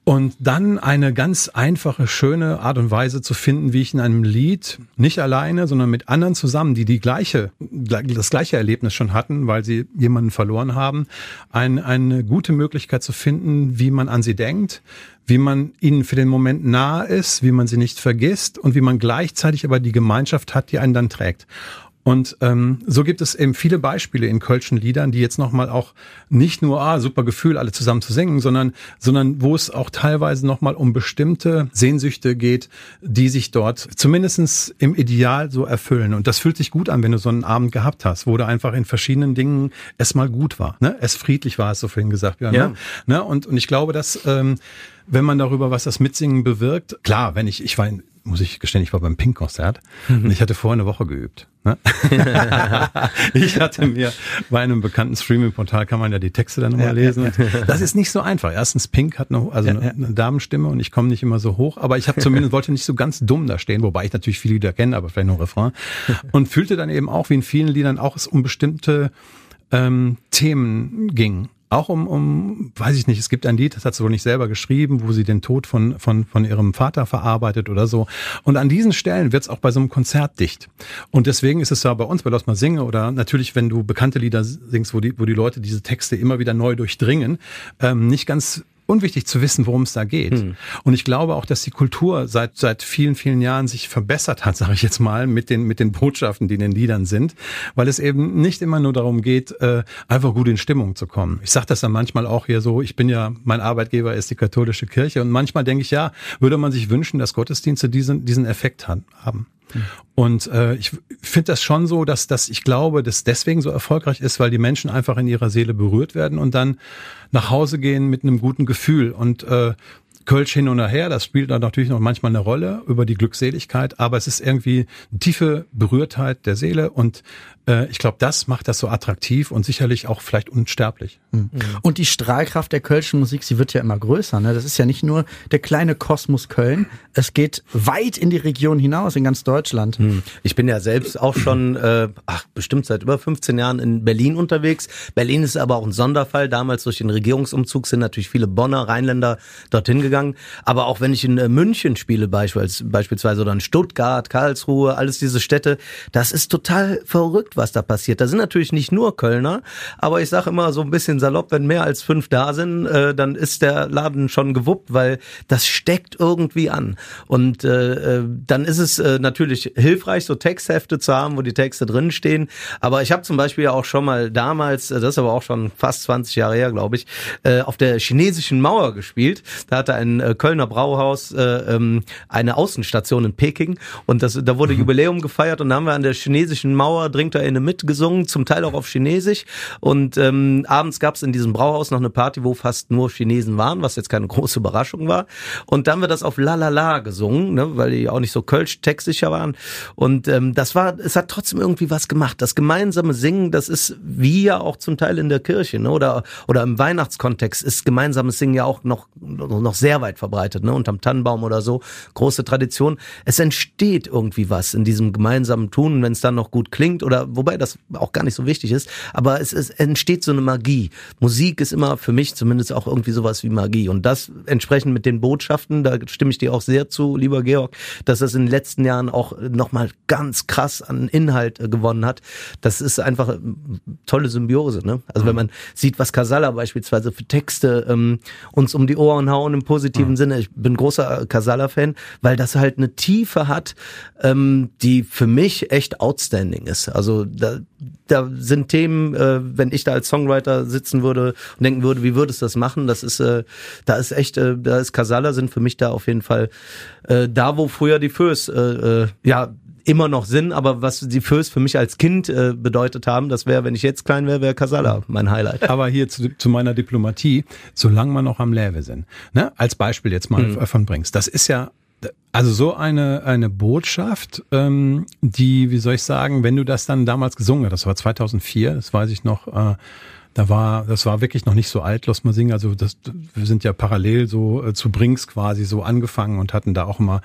Und dann eine ganz einfache, schöne Art und Weise zu finden, wie ich in einem Lied nicht alleine, sondern mit anderen zusammen, die die gleiche, das gleiche Erlebnis schon hatten, weil sie jemanden verloren haben, ein, eine gute Möglichkeit zu finden, wie man an sie denkt, wie man ihnen für den Moment nahe ist, wie man sie nicht vergisst und wie man gleichzeitig aber die Gemeinschaft hat, die einen dann trägt. Und ähm, so gibt es eben viele Beispiele in Kölschen Liedern, die jetzt nochmal auch nicht nur, ah, super Gefühl, alle zusammen zu singen, sondern, sondern wo es auch teilweise nochmal um bestimmte Sehnsüchte geht, die sich dort zumindestens im Ideal so erfüllen. Und das fühlt sich gut an, wenn du so einen Abend gehabt hast, wo du einfach in verschiedenen Dingen es mal gut war. Ne? Es friedlich war, hast du vorhin gesagt. Ja, Ja. Ne? Ne? Und, und ich glaube, dass ähm, wenn man darüber, was das Mitsingen bewirkt, klar, wenn ich, ich war in, muss ich gestehen, ich war beim Pink-Konzert und ich hatte vorher eine Woche geübt. Ne? <laughs> ich hatte mir bei einem bekannten Streaming-Portal kann man ja die Texte dann nochmal lesen. Das ist nicht so einfach. Erstens, Pink hat noch also eine, eine Damenstimme und ich komme nicht immer so hoch, aber ich habe zumindest wollte nicht so ganz dumm da stehen, wobei ich natürlich viele Lieder kenne, aber vielleicht noch Refrain und fühlte dann eben auch, wie in vielen Liedern auch es um bestimmte ähm, Themen ging. Auch um, um, weiß ich nicht, es gibt ein Lied, das hat sie wohl nicht selber geschrieben, wo sie den Tod von, von, von ihrem Vater verarbeitet oder so. Und an diesen Stellen wird es auch bei so einem Konzert dicht. Und deswegen ist es ja bei uns, bei Lass mal singe oder natürlich, wenn du bekannte Lieder singst, wo die, wo die Leute diese Texte immer wieder neu durchdringen, ähm, nicht ganz unwichtig zu wissen, worum es da geht. Hm. Und ich glaube auch, dass die Kultur seit seit vielen vielen Jahren sich verbessert hat, <laughs> sage ich jetzt mal, mit den mit den Botschaften, die in den Liedern sind, weil es eben nicht immer nur darum geht, äh, einfach gut in Stimmung zu kommen. Ich sage das dann manchmal auch hier so. Ich bin ja, mein Arbeitgeber ist die katholische Kirche und manchmal denke ich, ja, würde man sich wünschen, dass Gottesdienste diesen diesen Effekt han- Und äh, ich finde das schon so, dass, dass ich glaube, dass deswegen so erfolgreich ist, weil die Menschen einfach in ihrer Seele berührt werden und dann nach Hause gehen mit einem guten Gefühl. Und äh, Kölsch hin und her, das spielt dann natürlich noch manchmal eine Rolle über die Glückseligkeit, aber es ist irgendwie tiefe Berührtheit der Seele und äh, ich glaube, das macht das so attraktiv und sicherlich auch vielleicht unsterblich. Und die Strahlkraft der Kölschen Musik, sie wird ja immer größer. Ne? Das ist ja nicht nur der kleine Kosmos Köln, es geht weit in die Region hinaus, in ganz Deutschland. Ich bin ja selbst auch schon, äh, ach, bestimmt seit über 15 Jahren in Berlin unterwegs. Berlin ist aber auch ein Sonderfall. Damals durch den Regierungsumzug sind natürlich viele Bonner, Rheinländer dorthin gegangen. Aber auch wenn ich in äh, München spiele beispielsweise, beispielsweise oder in Stuttgart, Karlsruhe, alles diese Städte, das ist total verrückt, was da passiert. Da sind natürlich nicht nur Kölner, aber ich sage immer so ein bisschen salopp, wenn mehr als fünf da sind, äh, dann ist der Laden schon gewuppt, weil das steckt irgendwie an. Und äh, äh, dann ist es äh, natürlich hilfreich, so Texthefte zu haben, wo die Texte drinstehen. Aber ich habe zum Beispiel ja auch schon mal damals, äh, das ist aber auch schon fast 20 Jahre her, glaube ich, äh, auf der chinesischen Mauer gespielt. Da hatte ein äh, Kölner Brauhaus äh, ähm, eine Außenstation in Peking und das, da wurde Jubiläum gefeiert und da haben wir an der chinesischen Mauer Dringt da eine mitgesungen, zum Teil auch auf Chinesisch. Und ähm, abends gab es in diesem Brauhaus noch eine Party, wo fast nur Chinesen waren, was jetzt keine große Überraschung war. Und dann haben wir das auf La La La gesungen, ne, weil die auch nicht so Kölsch-textsicher waren. Und ähm, das war, es hat trotzdem irgendwie was gemacht. Das gemeinsame Singen, das ist wie ja auch zum Teil in der Kirche, ne, oder oder im Weihnachtskontext ist gemeinsames Singen ja auch noch noch sehr weit verbreitet, ne, unterm Tannenbaum oder so, große Tradition. Es entsteht irgendwie was in diesem gemeinsamen Tun, wenn es dann noch gut klingt oder wobei das auch gar nicht so wichtig ist, aber es, es entsteht so eine Magie. Musik ist immer für mich zumindest auch irgendwie sowas wie Magie und das entsprechend mit den Botschaften, da stimme ich dir auch sehr zu, lieber Georg, dass das in den letzten Jahren auch nochmal ganz krass an Inhalt äh, gewonnen hat. Das ist einfach äh, tolle Symbiose, ne? Also wenn man sieht, was Casalla beispielsweise für Texte ähm, uns um die Ohren hauen im positiven Sinne. Ich bin großer äh, Casalla-Fan, weil das halt eine Tiefe hat, ähm, die für mich echt outstanding ist. Also Also da, da sind Themen, äh, wenn ich da als Songwriter sitzen würde und denken würde, wie würdest du das machen? Das ist, äh, da ist echt, äh, da ist Casala sind für mich da auf jeden Fall äh, da, wo früher die Föß, äh, äh, ja, immer noch sind, aber was die Föß für mich als Kind äh, bedeutet haben, das wäre, wenn ich jetzt klein wäre, wäre Casala mein Highlight. <laughs> Aber hier zu, zu meiner Diplomatie, solange wir noch am Level sind, ne? als Beispiel jetzt mal Mhm. von bringst, das ist ja also so eine eine Botschaft, ähm, die, wie soll ich sagen, wenn du das dann damals gesungen hast, das war 2004, das weiß ich noch, äh, da war, das war wirklich noch nicht so alt, Los singen. Also das, wir sind ja parallel so äh, zu Brinks quasi so angefangen und hatten da auch immer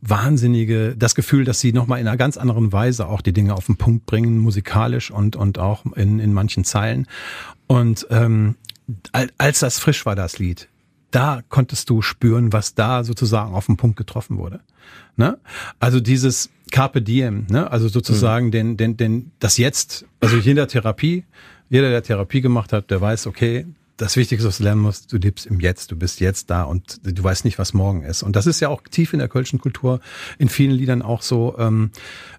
wahnsinnige, das Gefühl, dass sie nochmal in einer ganz anderen Weise auch die Dinge auf den Punkt bringen, musikalisch und, und auch in, in manchen Zeilen. Und ähm, al- als das frisch war, das Lied, da konntest du spüren, was da sozusagen auf den Punkt getroffen wurde. Ne? Also dieses Carpe Diem, ne? also sozusagen den, den, den, das Jetzt, also jeder Therapie, jeder, der Therapie gemacht hat, der weiß, okay, das Wichtigste, was du lernen musst, du lebst im Jetzt, du bist jetzt da und du weißt nicht, was morgen ist. Und das ist ja auch tief in der kölschen Kultur, in vielen Liedern auch so, ähm,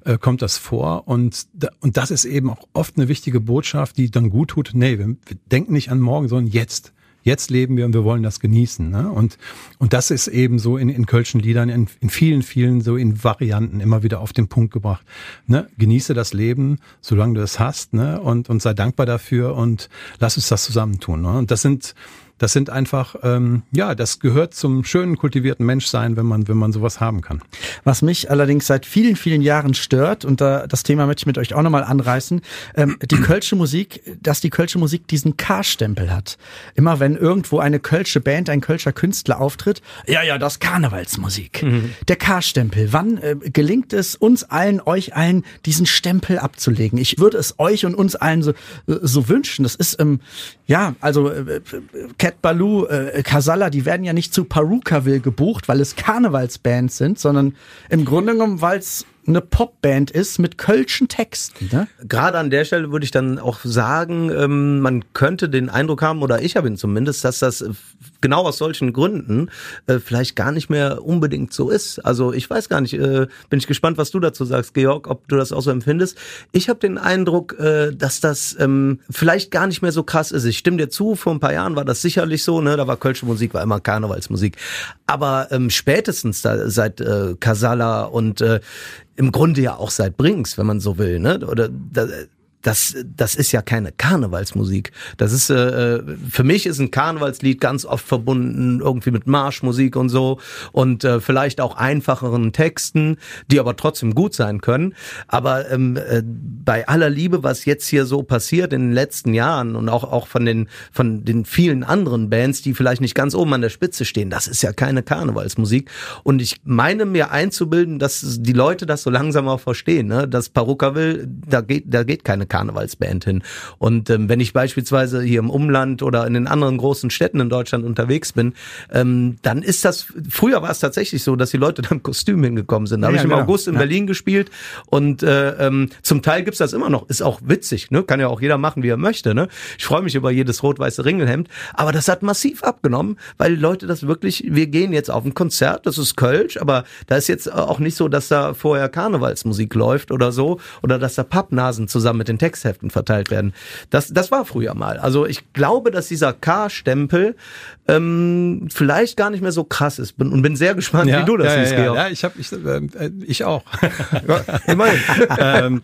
äh, kommt das vor. Und, und das ist eben auch oft eine wichtige Botschaft, die dann gut tut, nee, wir, wir denken nicht an morgen, sondern jetzt. Jetzt leben wir und wir wollen das genießen. Ne? Und, und das ist eben so in, in Kölschen Liedern, in, in vielen, vielen so in Varianten immer wieder auf den Punkt gebracht. Ne? Genieße das Leben, solange du es hast, ne? und, und sei dankbar dafür und lass uns das zusammentun. Ne? Und das sind, das sind einfach, ähm, ja, das gehört zum schönen, kultivierten Menschsein, wenn man, wenn man sowas haben kann. Was mich allerdings seit vielen, vielen Jahren stört, und da, das Thema möchte ich mit euch auch nochmal anreißen, ähm, die Kölsche Musik, dass die Kölsche Musik diesen K-Stempel hat. Immer wenn irgendwo eine Kölsche Band, ein Kölscher Künstler auftritt, ja, ja, das ist Karnevalsmusik. Der K-Stempel. Wann äh, gelingt es uns allen, euch allen, diesen Stempel abzulegen? Ich würde es euch und uns allen so, so wünschen. Das ist, ähm, ja, also äh, Cat Baloo, äh, Casalla, die werden ja nicht zu Perukaville gebucht, weil es Karnevalsbands sind, sondern im Grunde genommen, weil es eine Popband ist mit kölschen Texten. Ne? Gerade an der Stelle würde ich dann auch sagen, ähm, man könnte den Eindruck haben, oder ich habe ihn zumindest, dass das äh, genau aus solchen Gründen äh, vielleicht gar nicht mehr unbedingt so ist. Also ich weiß gar nicht, äh, bin ich gespannt, was du dazu sagst, Georg, ob du das auch so empfindest. Ich habe den Eindruck, äh, dass das ähm, vielleicht gar nicht mehr so krass ist. Ich stimme dir zu, vor ein paar Jahren war das sicherlich so, ne? Da war kölsche Musik, war immer Karnevalsmusik. Aber ähm, spätestens da, seit äh, Casala und äh, im Grunde ja auch seit Brinks, wenn man so will, ne? Oder da, das, das ist ja keine Karnevalsmusik. Das ist äh, für mich ist ein Karnevalslied ganz oft verbunden irgendwie mit Marschmusik und so und äh, vielleicht auch einfacheren Texten, die aber trotzdem gut sein können. Aber ähm, äh, bei aller Liebe, was jetzt hier so passiert in den letzten Jahren und auch auch von den von den vielen anderen Bands, die vielleicht nicht ganz oben an der Spitze stehen, das ist ja keine Karnevalsmusik. Und ich meine mir einzubilden, dass die Leute das so langsam auch verstehen, ne? dass Paruka will, da geht da geht keine Karnevalsband hin. Und ähm, wenn ich beispielsweise hier im Umland oder in den anderen großen Städten in Deutschland unterwegs bin, ähm, dann ist das, früher war es tatsächlich so, dass die Leute dann im Kostüm hingekommen sind. Da habe Ja, ich im genau. August in Ja. Berlin gespielt und äh, ähm, zum Teil gibt's das immer noch. Ist auch witzig, ne? kann ja auch jeder machen, wie er möchte. Ne? Ich freue mich über jedes rot-weiße Ringelhemd, aber das hat massiv abgenommen, weil die Leute das wirklich, wir gehen jetzt auf ein Konzert, das ist Kölsch, aber da ist jetzt auch nicht so, dass da vorher Karnevalsmusik läuft oder so oder dass da Pappnasen zusammen mit den Textheften verteilt werden. Das, das war früher mal. Also ich glaube, dass dieser K-Stempel ähm, vielleicht gar nicht mehr so krass ist Bin- und bin sehr gespannt, wie du das ja, siehst, ja, ja, Georg. ja, ich habe ich, äh, ich auch. Immerhin. <laughs> ähm,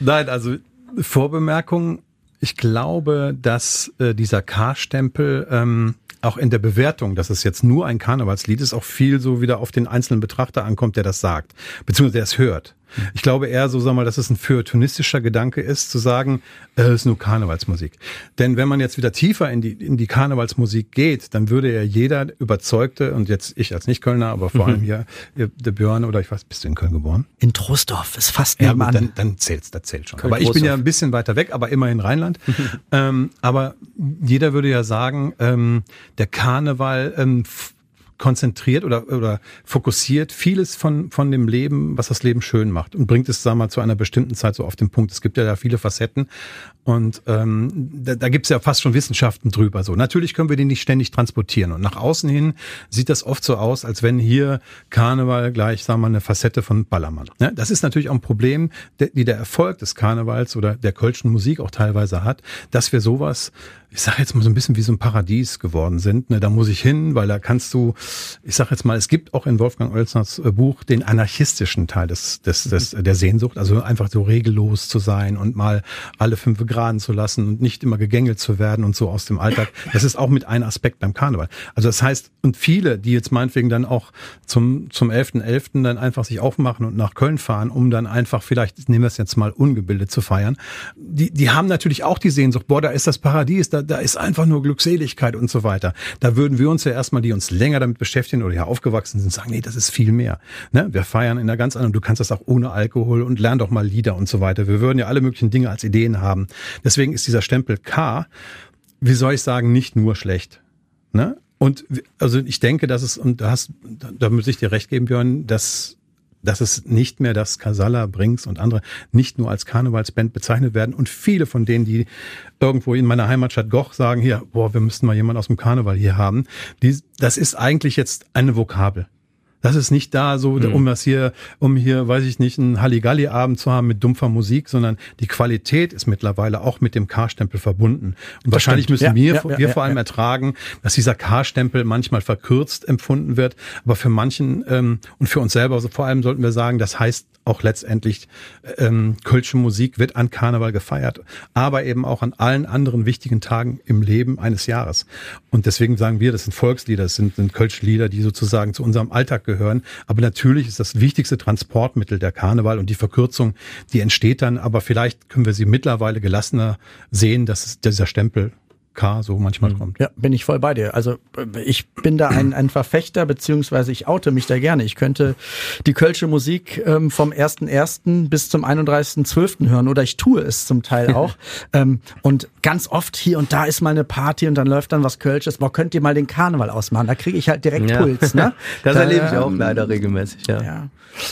nein, also Vorbemerkung. Ich glaube, dass äh, dieser K-Stempel ähm, auch in der Bewertung, dass es jetzt nur ein Karnevalslied ist, auch viel so wieder auf den einzelnen Betrachter ankommt, der das sagt, beziehungsweise der es hört. Ich glaube eher so, sag mal, dass es ein feuilletonistischer Gedanke ist, zu sagen, äh, es ist nur Karnevalsmusik. Denn wenn man jetzt wieder tiefer in die, in die Karnevalsmusik geht, dann würde ja jeder überzeugte, und jetzt ich als Nicht-Kölner, aber vor allem hier, der Björn oder ich weiß, bist du in Köln geboren? In Troisdorf ist fast Ja, nebenan. dann, dann zählt's, das zählt schon. aber ich bin ja ein bisschen weiter weg, aber immerhin Rheinland. <laughs> ähm, aber jeder würde ja sagen, ähm, der Karneval ähm, konzentriert oder, oder fokussiert vieles von, von dem Leben, was das Leben schön macht und bringt es, sagen wir mal, zu einer bestimmten Zeit so auf den Punkt. Es gibt ja da viele Facetten und ähm, da, da gibt es ja fast schon Wissenschaften drüber. So Natürlich können wir den nicht ständig transportieren und nach außen hin sieht das oft so aus, als wenn hier Karneval gleich, sagen wir mal, eine Facette von Ballermann. Ja, das ist natürlich auch ein Problem, der, die der Erfolg des Karnevals oder der kölschen Musik auch teilweise hat, dass wir sowas ich sage jetzt mal so ein bisschen wie so ein Paradies geworden sind. Ne, da muss ich hin, weil da kannst du, ich sage jetzt mal, es gibt auch in Wolfgang Oelsners äh, Buch den anarchistischen Teil des, des, des der Sehnsucht, also einfach so regellos zu sein und mal alle fünf Graden zu lassen und nicht immer gegängelt zu werden und so aus dem Alltag. Das ist auch mit ein Aspekt beim Karneval. Also das heißt, und viele, die jetzt meinetwegen dann auch zum zum 11.11. .11. dann einfach sich aufmachen und nach Köln fahren, um dann einfach vielleicht, nehmen wir es jetzt mal ungebildet zu feiern, die, die haben natürlich auch die Sehnsucht, boah, da ist das Paradies, da da, ist einfach nur Glückseligkeit und so weiter. Da würden wir uns ja erstmal, die uns länger damit beschäftigen oder ja aufgewachsen sind, sagen, nee, das ist viel mehr. Ne? Wir feiern in einer ganz anderen, du kannst das auch ohne Alkohol und lern doch mal Lieder und so weiter. Wir würden ja alle möglichen Dinge als Ideen haben. Deswegen ist dieser Stempel K, wie soll ich sagen, nicht nur schlecht. Ne? Und also ich denke, dass es, und da hast, da muss ich dir recht geben, Björn, dass dass es nicht mehr das Casalla, Brinks und andere nicht nur als Karnevalsband bezeichnet werden und viele von denen, die irgendwo in meiner Heimatstadt Goch sagen, hier, boah, wir müssten mal jemanden aus dem Karneval hier haben, die, das ist eigentlich jetzt eine Vokabel. Das ist nicht da so, mhm. um das hier, um hier, weiß ich nicht, einen Halligalli-Abend zu haben mit dumpfer Musik, sondern die Qualität ist mittlerweile auch mit dem K-Stempel verbunden. Und das wahrscheinlich stimmt. müssen ja, wir, ja, wir ja, vor allem ertragen, dass dieser K-Stempel manchmal verkürzt empfunden wird. Aber für manchen ähm, und für uns selber also vor allem sollten wir sagen, das heißt auch letztendlich ähm, Kölsche Musik wird an Karneval gefeiert, aber eben auch an allen anderen wichtigen Tagen im Leben eines Jahres. Und deswegen sagen wir, das sind Volkslieder, das sind, sind Kölsche Lieder, die sozusagen zu unserem Alltag gehören. Aber natürlich ist das wichtigste Transportmittel der Karneval und die Verkürzung, die entsteht dann. Aber vielleicht können wir sie mittlerweile gelassener sehen, dass dieser Stempel K so manchmal mhm. kommt. Ja, bin ich voll bei dir. Also ich bin da ein, ein Verfechter, beziehungsweise ich oute mich da gerne. Ich könnte die Kölsche Musik ähm, vom 1.1. bis zum 31.12. hören oder ich tue es zum Teil <laughs> auch. ähm, und ganz oft hier und da ist mal eine Party und dann läuft dann was Kölsches. Boah, könnt ihr mal den Karneval ausmachen? Da kriege ich halt direkt ja. Puls. Ne? <laughs> das erlebe ich auch ähm, leider regelmäßig, ja. ja.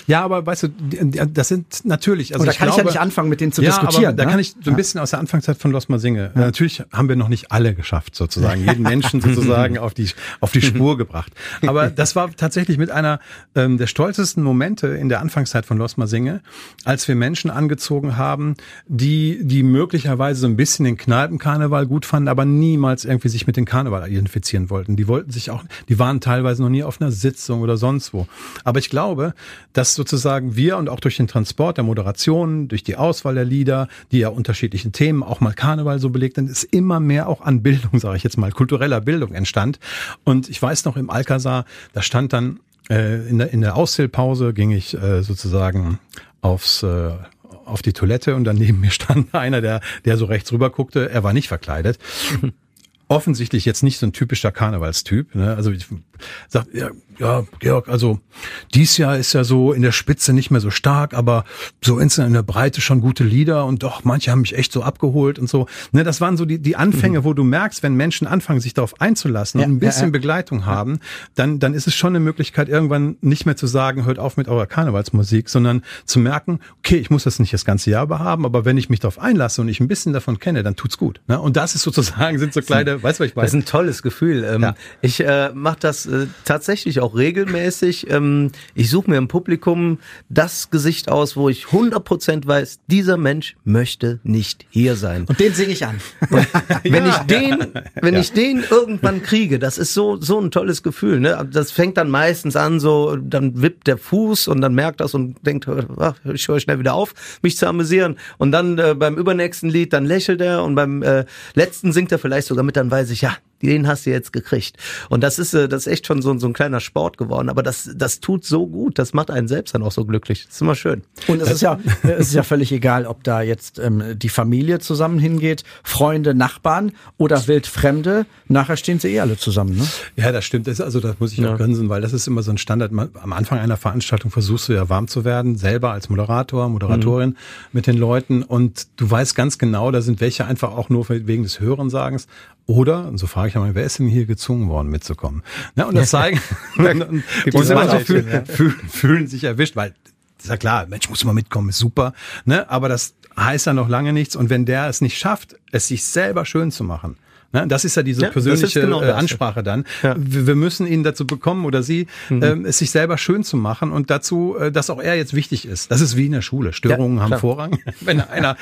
Ja, aber weißt du, das sind natürlich. Also und da kann glaube, ich ja nicht anfangen, mit denen zu ja, diskutieren. Aber da ne? kann ich so ein bisschen aus der Anfangszeit von Los Mal Singe. Ja. Natürlich haben wir noch nicht alle geschafft, sozusagen, jeden Menschen <laughs> sozusagen auf die, auf die Spur gebracht. Aber das war tatsächlich mit einer ähm, der stolzesten Momente in der Anfangszeit von Los Singe, als wir Menschen angezogen haben, die, die möglicherweise so ein bisschen den Kneipenkarneval gut fanden, aber niemals irgendwie sich mit dem Karneval identifizieren wollten. Die wollten sich auch, die waren teilweise noch nie auf einer Sitzung oder sonst wo. Aber ich glaube, dass sozusagen wir und auch durch den Transport der Moderation, durch die Auswahl der Lieder, die ja unterschiedlichen Themen, auch mal Karneval so belegt sind, ist immer mehr auch an Bildung, sage ich jetzt mal, kultureller Bildung entstand. Und ich weiß noch im Alcazar, da stand dann äh, in der, in der Auszählpause ging ich äh, sozusagen aufs äh, auf die Toilette und dann neben mir <laughs> stand einer, der, der so rechts rüber guckte. Er war nicht verkleidet. <laughs> Offensichtlich jetzt nicht so ein typischer Karnevalstyp. Ne? Also ich sag, ja, ja, Georg, also dies Jahr ist ja so in der Spitze nicht mehr so stark, aber so insgesamt in der Breite schon gute Lieder und doch, manche haben mich echt so abgeholt und so. Ne, das waren so die, die Anfänge, mhm. wo du merkst, wenn Menschen anfangen, sich darauf einzulassen ja, und ein bisschen ja, ja. Begleitung haben, dann, dann ist es schon eine Möglichkeit, irgendwann nicht mehr zu sagen, hört auf mit eurer Karnevalsmusik, sondern zu merken, okay, ich muss das nicht das ganze Jahr über haben, aber wenn ich mich darauf einlasse und ich ein bisschen davon kenne, dann tut's gut. Ne? Und das ist sozusagen, sind so kleine, weißt du, was ich meine? Das ist ein tolles Gefühl. Ähm, ich äh, mache das äh, tatsächlich auch regelmäßig. Ähm, ich suche mir im Publikum das Gesicht aus, wo ich 100% weiß, dieser Mensch möchte nicht hier sein. Und den singe ich an. <laughs> wenn ja, ich den, wenn ja. ich den irgendwann kriege, das ist so so ein tolles Gefühl. Ne? Das fängt dann meistens an, so dann wippt der Fuß und dann merkt das und denkt, ach, ich höre schnell wieder auf, mich zu amüsieren. Und dann äh, beim übernächsten Lied, dann lächelt er und beim äh, letzten singt er vielleicht sogar mit, dann weiß ich, ja, den hast du jetzt gekriegt. Und das ist, äh, das ist echt schon so, so ein kleiner Sport geworden. Aber das, das tut so gut. Das macht einen selbst dann auch so glücklich. Das ist immer schön. Und es ist ja, es ist ja völlig egal, ob da jetzt ähm, die Familie zusammen hingeht, Freunde, Nachbarn oder Wildfremde. Nachher stehen sie eh alle zusammen, ne? Ja, das stimmt. Das, also, das muss ich ja. auch grinsen, weil das ist immer so ein Standard. Am Anfang einer Veranstaltung versuchst du ja warm zu werden, selber als Moderator, Moderatorin mhm. mit den Leuten. Und du weißt ganz genau, da sind welche einfach auch nur wegen des Hörensagens Oder, und so frage ich einmal, wer ist denn hier gezwungen worden mitzukommen? Ne, und das <laughs> zeigen, <laughs> und, und, und manche fühlen, ja. fühlen, fühlen sich erwischt, weil ist ja klar, Mensch, muss mal mitkommen, ist super. Ne? Aber das heißt ja noch lange nichts. Und wenn der es nicht schafft, es sich selber schön zu machen, ne? das ist ja diese Ja, persönliche genau äh. Ansprache dann. Ja. Mhm. Wir, wir müssen ihn dazu bekommen oder sie, ähm, es sich selber schön zu machen und dazu, äh, dass auch er jetzt wichtig ist. Das ist wie in der Schule. Störungen Ja, haben. Vorrang. <laughs> Wenn einer,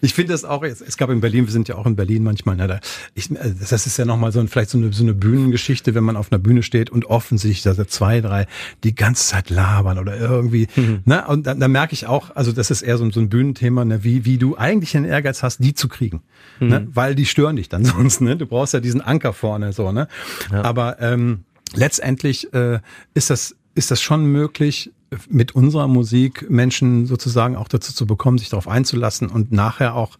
ich finde das auch, es gab in Berlin, wir sind ja auch in Berlin manchmal, ne, da, ich, äh, das ist ja nochmal so ein, vielleicht so eine, so eine Bühnengeschichte, wenn man auf einer Bühne steht und offensichtlich, da zwei, drei die ganze Zeit labern oder irgendwie, Mhm. ne, und da, da merke ich auch, also das ist eher so, ein- so ein Bühnenthema, ne, wie, wie du eigentlich einen Ehrgeiz hast, die zu kriegen, Mhm. ne, weil die stören dich dann <laughs> sonst, ne, du brauchst ja diesen Anker vorne, so, ne, aber, ähm, letztendlich, äh, ist das, ist das schon möglich, mit unserer Musik Menschen sozusagen auch dazu zu bekommen, sich darauf einzulassen und nachher auch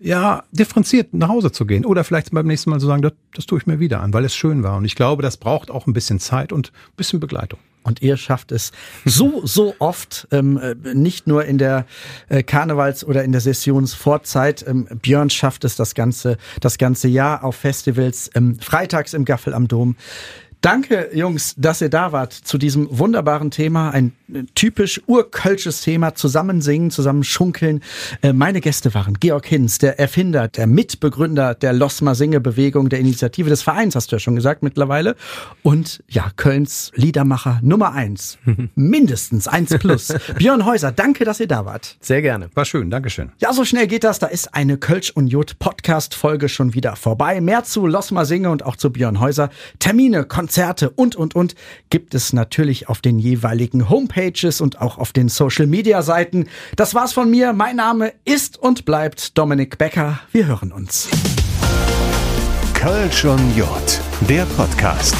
ja, differenziert nach Hause zu gehen. Oder vielleicht beim nächsten Mal zu sagen, das, das tue ich mir wieder an, weil es schön war. Und ich glaube, das braucht auch ein bisschen Zeit und ein bisschen Begleitung. Und ihr schafft es so, so oft, ähm, äh, nicht nur in der äh, Karnevals- oder in der Sessionsvorzeit. Ähm, Björn schafft es das ganze, das ganze Jahr auf Festivals, ähm, freitags im Gaffel am Dom. Danke, Jungs, dass ihr da wart zu diesem wunderbaren Thema. Ein typisch urkölsches Thema. Zusammen singen, zusammen schunkeln. Äh, meine Gäste waren Georg Hinz, der Erfinder, der Mitbegründer der Losmer Singe Bewegung, der Initiative des Vereins, hast du ja schon gesagt mittlerweile. Und ja, Kölns Liedermacher Nummer eins. <laughs> Mindestens eins plus. <laughs> Björn Häuser, danke, dass ihr da wart. Sehr gerne. War schön, Dankeschön. Ja, so schnell geht das. Da ist eine Kölsch und Jod Podcast Folge schon wieder vorbei. Mehr zu Losma Singe und auch zu Björn Häuser. Termine, Konzerte und, und, und gibt es natürlich auf den jeweiligen Homepages und auch auf den Social Media Seiten. Das war's von mir. Mein Name ist und bleibt Dominik Becker. Wir hören uns. Kölsch und Jod, der Podcast.